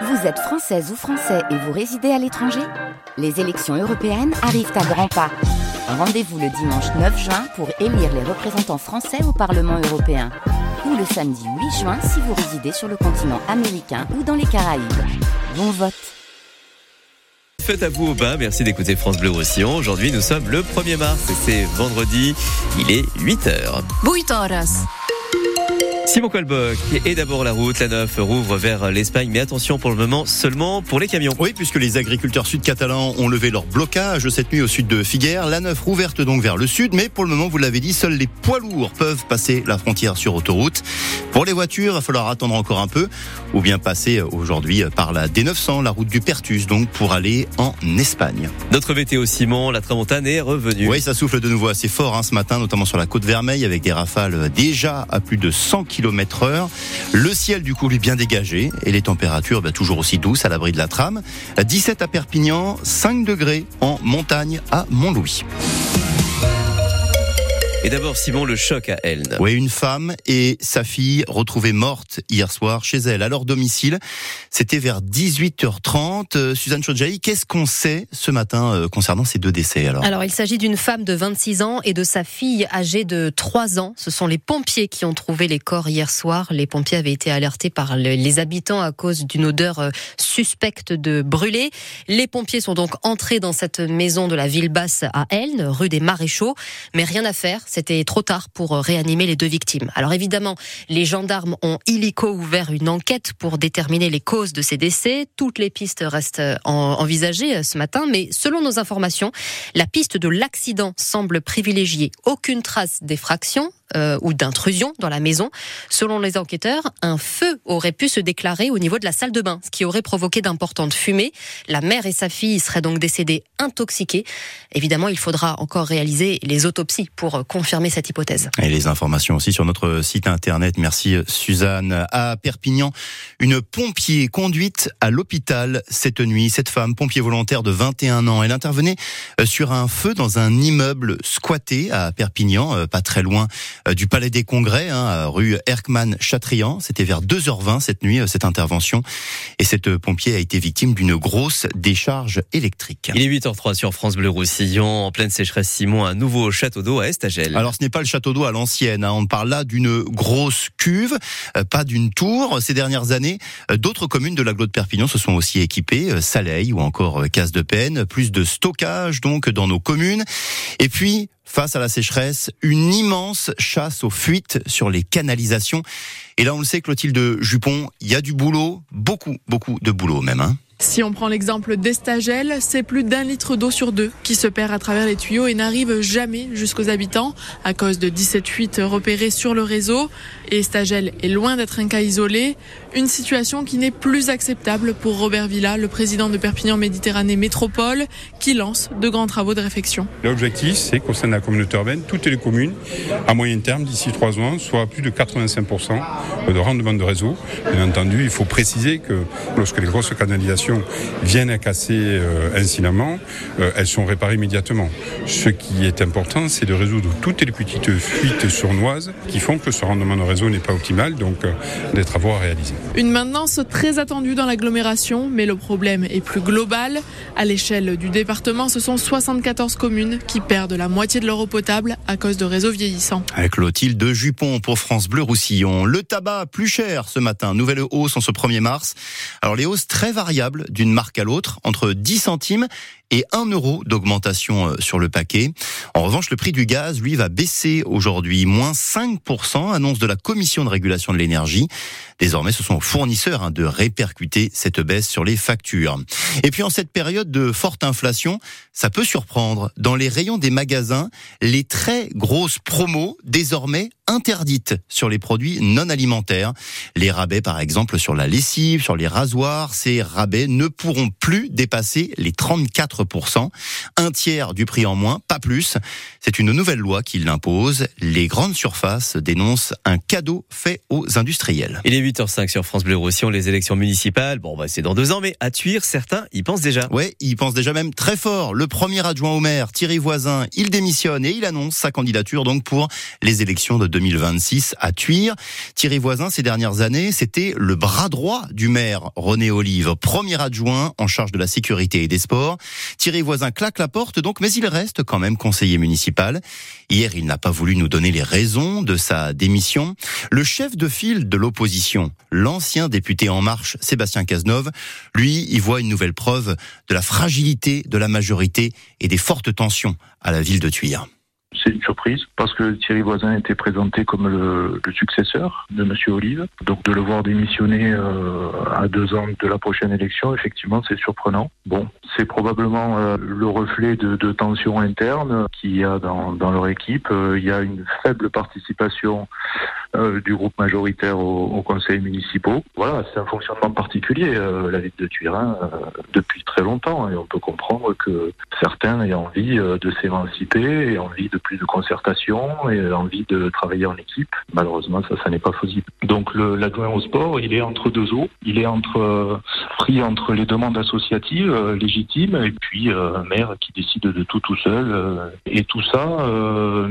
Vous êtes française ou français et vous résidez à l'étranger Les élections européennes arrivent à grands pas. Rendez-vous le dimanche 9 juin pour élire les représentants français au Parlement européen. Ou le samedi 8 juin si vous résidez sur le continent américain ou dans les Caraïbes. Bon vote Faites à vous au bain, merci d'écouter France Bleu Roussillon. Aujourd'hui, nous sommes le 1er mars et c'est vendredi, il est 8h. 8 horas. Simon Colboc et d'abord la route, la 9 rouvre vers l'Espagne, mais attention pour le moment seulement pour les camions. Oui, puisque les agriculteurs sud-catalans ont levé leur blocage cette nuit au sud de Figueres. La 9 rouverte donc vers le sud, mais pour le moment, vous l'avez dit, seuls les poids lourds peuvent passer la frontière sur autoroute. Pour les voitures, il va falloir attendre encore un peu, ou bien passer aujourd'hui par la D900, la route du Pertus, donc pour aller en Espagne. Notre météo Simon, la tramontane est revenue. Oui, ça souffle de nouveau assez fort hein, ce matin, notamment sur la côte Vermeille, avec des rafales déjà à plus de 100 km heure. Le ciel, du coup, lui bien dégagé et les températures bah, toujours aussi douces à l'abri de la trame. 17 à Perpignan, 5 degrés en montagne à Montlouis. Et d'abord, Simon, le choc à Elne. Oui, une femme et sa fille retrouvées mortes hier soir chez elle, à leur domicile. C'était vers 18h30. Euh, Suzanne Chodjaï, qu'est-ce qu'on sait ce matin euh, concernant ces deux décès alors? Alors, il s'agit d'une femme de 26 ans et de sa fille âgée de 3 ans. Ce sont les pompiers qui ont trouvé les corps hier soir. Les pompiers avaient été alertés par les habitants à cause d'une odeur euh, suspecte de brûlé. Les pompiers sont donc entrés dans cette maison de la ville basse à Elne, rue des Maréchaux, mais rien à faire c'était trop tard pour euh, réanimer les deux victimes. Alors évidemment, les gendarmes ont illico ouvert une enquête pour déterminer les causes de ces décès. Toutes les pistes restent euh, envisagées euh, ce matin, mais selon nos informations, la piste de l'accident semble privilégier aucune trace d'effraction, euh, ou d'intrusion dans la maison. Selon les enquêteurs, un feu aurait pu se déclarer au niveau de la salle de bain, ce qui aurait provoqué d'importantes fumées. La mère et sa fille seraient donc décédées intoxiquées. Évidemment, il faudra encore réaliser les autopsies pour confirmer cette hypothèse. Et les informations aussi sur notre site internet. Merci Suzanne. À Perpignan, une pompier conduite à l'hôpital cette nuit. Cette femme, pompier volontaire de 21 ans, elle intervenait sur un feu dans un immeuble squatté à Perpignan, euh, pas très loin du Palais des Congrès, hein, rue Erkman-Chatrian. C'était vers 2h20 cette nuit, euh, cette intervention. Et cette euh, pompier a été victime d'une grosse décharge électrique. Il est 8h03 sur France Bleu Roussillon, en pleine sécheresse Simon, un nouveau château d'eau à Estagel. Alors ce n'est pas le château d'eau à l'ancienne, hein. on parle là d'une grosse cuve, pas d'une tour. Ces dernières années, d'autres communes de l'agglo de Perpignan se sont aussi équipées, Saleil ou encore Casse de Peine, plus de stockage donc dans nos communes. Et puis, face à la sécheresse, une immense chasse aux fuites sur les canalisations. Et là, on le sait, Clotilde Jupon, il y a du boulot, beaucoup, beaucoup de boulot même. Hein. Si on prend l'exemple d'Estagel, c'est plus d'un litre d'eau sur deux qui se perd à travers les tuyaux et n'arrive jamais jusqu'aux habitants à cause de 17 fuites repérées sur le réseau. Et Estagel est loin d'être un cas isolé, une situation qui n'est plus acceptable pour Robert Villa, le président de Perpignan Méditerranée Métropole, qui lance de grands travaux de réfection. L'objectif, c'est qu'au sein de la communauté urbaine, toutes les communes, à moyen terme, d'ici trois ans, soient à plus de 85% de rendement de réseau. Bien entendu, il faut préciser que lorsque les grosses canalisations viennent à casser euh, incidemment, euh, elles sont réparées immédiatement. Ce qui est important, c'est de résoudre toutes les petites fuites sournoises qui font que ce rendement de réseau n'est pas optimal, donc euh, des travaux à réaliser. Une maintenance très attendue dans l'agglomération, mais le problème est plus global. À l'échelle du département, ce sont 74 communes qui perdent la moitié de leur eau potable à cause de réseaux vieillissants. Avec Clotilde Jupon pour France Bleu Roussillon. Le tabac plus cher ce matin. Nouvelle hausse en ce 1er mars. Alors les hausses très variables d'une marque à l'autre, entre 10 centimes et 1 euro d'augmentation euh, sur le paquet. En revanche, le prix du gaz, lui, va baisser aujourd'hui, moins 5%, annonce de la Commission de régulation de l'énergie. Désormais, ce sont fournisseurs hein, de répercuter cette baisse sur les factures. Et puis, en cette période de forte inflation, ça peut surprendre. Dans les rayons des magasins, les très grosses promos, désormais interdites sur les produits non alimentaires. Les rabais, par exemple, sur la lessive, sur les rasoirs, ces rabais ne pourront plus dépasser les 34%. Un tiers du prix en moins, pas plus. C'est une nouvelle loi qui l'impose. Les grandes surfaces dénoncent un cadeau fait aux industriels. Il est 8h05 sur France Bleu Roussillon, les élections municipales. Bon, bah, c'est dans deux ans, mais à Tuire, certains y pensent déjà. Ouais, ils pensent déjà même très fort. Le premier adjoint au maire, Thierry Voisin, il démissionne et il annonce sa candidature donc pour les élections de 2026 à Tuire. Thierry Voisin, ces dernières années, c'était le bras droit du maire René Olive, premier adjoint en charge de la sécurité et des sports. Thierry Voisin claque la porte donc, mais il reste quand même conseiller municipal. Hier, il n'a pas voulu nous donner les raisons de sa démission. Le chef de file de l'opposition, l'ancien député En Marche, Sébastien Cazeneuve, lui, y voit une nouvelle preuve de la fragilité de la majorité et des fortes tensions à la ville de Tuire. C'est une surprise parce que Thierry Voisin était présenté comme le, successeur de Monsieur Olive. Donc de le voir démissionner euh, à deux ans de la prochaine élection, effectivement, c'est surprenant. Bon, c'est probablement euh, le reflet de, tensions internes qu'il y a dans, dans leur équipe. Euh, il y a une faible participation euh, du groupe majoritaire au, au conseil municipaux. Voilà, c'est un fonctionnement particulier, euh, la ville de Turin, depuis très longtemps. Et on peut comprendre que certains aient envie de s'émanciper, aient envie de plus de concertation et envie de travailler en équipe. Malheureusement, ça, ça n'est pas possible. Donc l'adjoint au sport, il est entre deux eaux. Il est entre euh, pris entre les demandes associatives euh, légitimes et puis euh, un maire qui décide de tout tout seul. Euh, et tout ça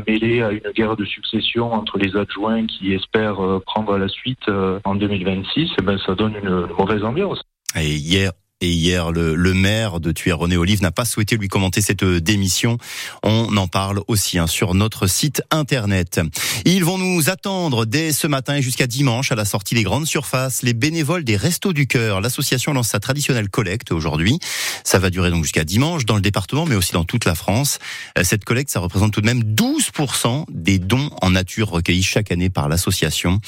mêlé à une guerre de succession entre les adjoints qui espèrent prendre la suite en 2026, eh ben, ça donne une mauvaise ambiance. Et hier, et hier, le, le maire de Thuir, René Olive, n'a pas souhaité lui commenter cette démission. On en parle aussi hein, sur notre site internet. Ils vont nous attendre dès ce matin et jusqu'à dimanche à la sortie des grandes surfaces. Les bénévoles des Restos du Cœur, l'association lance sa traditionnelle collecte aujourd'hui. Ça va durer donc jusqu'à dimanche dans le département, mais aussi dans toute la France. Euh, cette collecte, ça représente tout de même 12% des dons en nature recueillis chaque année par l'association.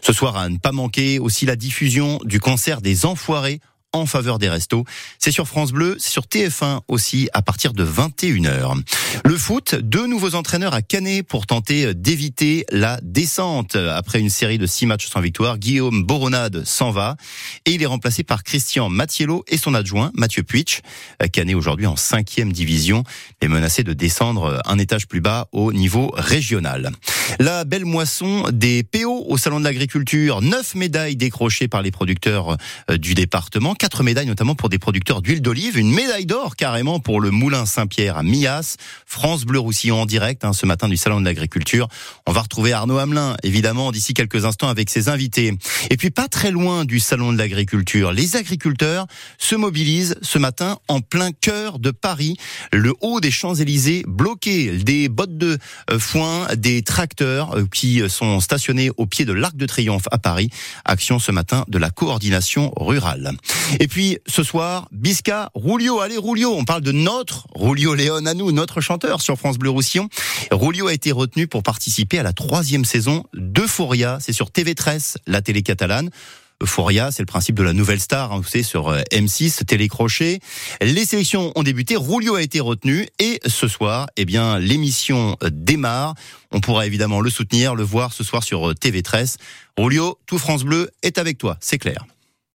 Ce soir, à ne pas manquer aussi la diffusion du concert des Enfoirés en faveur des restos. C'est sur France Bleu, c'est sur TF1 aussi à partir de 21h. Le foot, deux nouveaux entraîneurs à Canet pour tenter d'éviter la descente. Après une série de six matchs sans victoire, Guillaume Boronade s'en va et il est remplacé par Christian Mattiello et son adjoint Mathieu Puitch. Canet aujourd'hui en cinquième division est menacé de descendre un étage plus bas au niveau régional. La belle moisson des PO au Salon de l'Agriculture, neuf médailles décrochées par les producteurs du département quatre médailles notamment pour des producteurs d'huile d'olive, une médaille d'or carrément pour le Moulin Saint-Pierre à Millas, France Bleu Roussillon en direct hein, ce matin du Salon de l'Agriculture. On va retrouver Arnaud Hamelin évidemment d'ici quelques instants avec ses invités. Et puis pas très loin du Salon de l'Agriculture, les agriculteurs se mobilisent ce matin en plein cœur de Paris, le haut des Champs-Élysées bloqué, des bottes de euh, foin, des tracteurs euh, qui sont stationnés au pied de l'Arc de Triomphe à Paris. Action ce matin de la coordination rurale. Et puis ce soir, Bisca, Rulio, allez Rulio, on parle de notre Rulio Léon à nous, notre chanteur sur France Bleu Roussillon. Rulio a été retenu pour participer à la troisième saison d'Euphoria, c'est sur TV13, la télé catalane. Euphoria, c'est le principe de la nouvelle star, hein, vous savez, sur euh, M6, télécrochet. Les sélections ont débuté, Rulio a été retenu et ce soir, eh bien, l'émission démarre. On pourra évidemment le soutenir, le voir ce soir sur euh, TV13. Rulio, tout France Bleu est avec toi, c'est clair.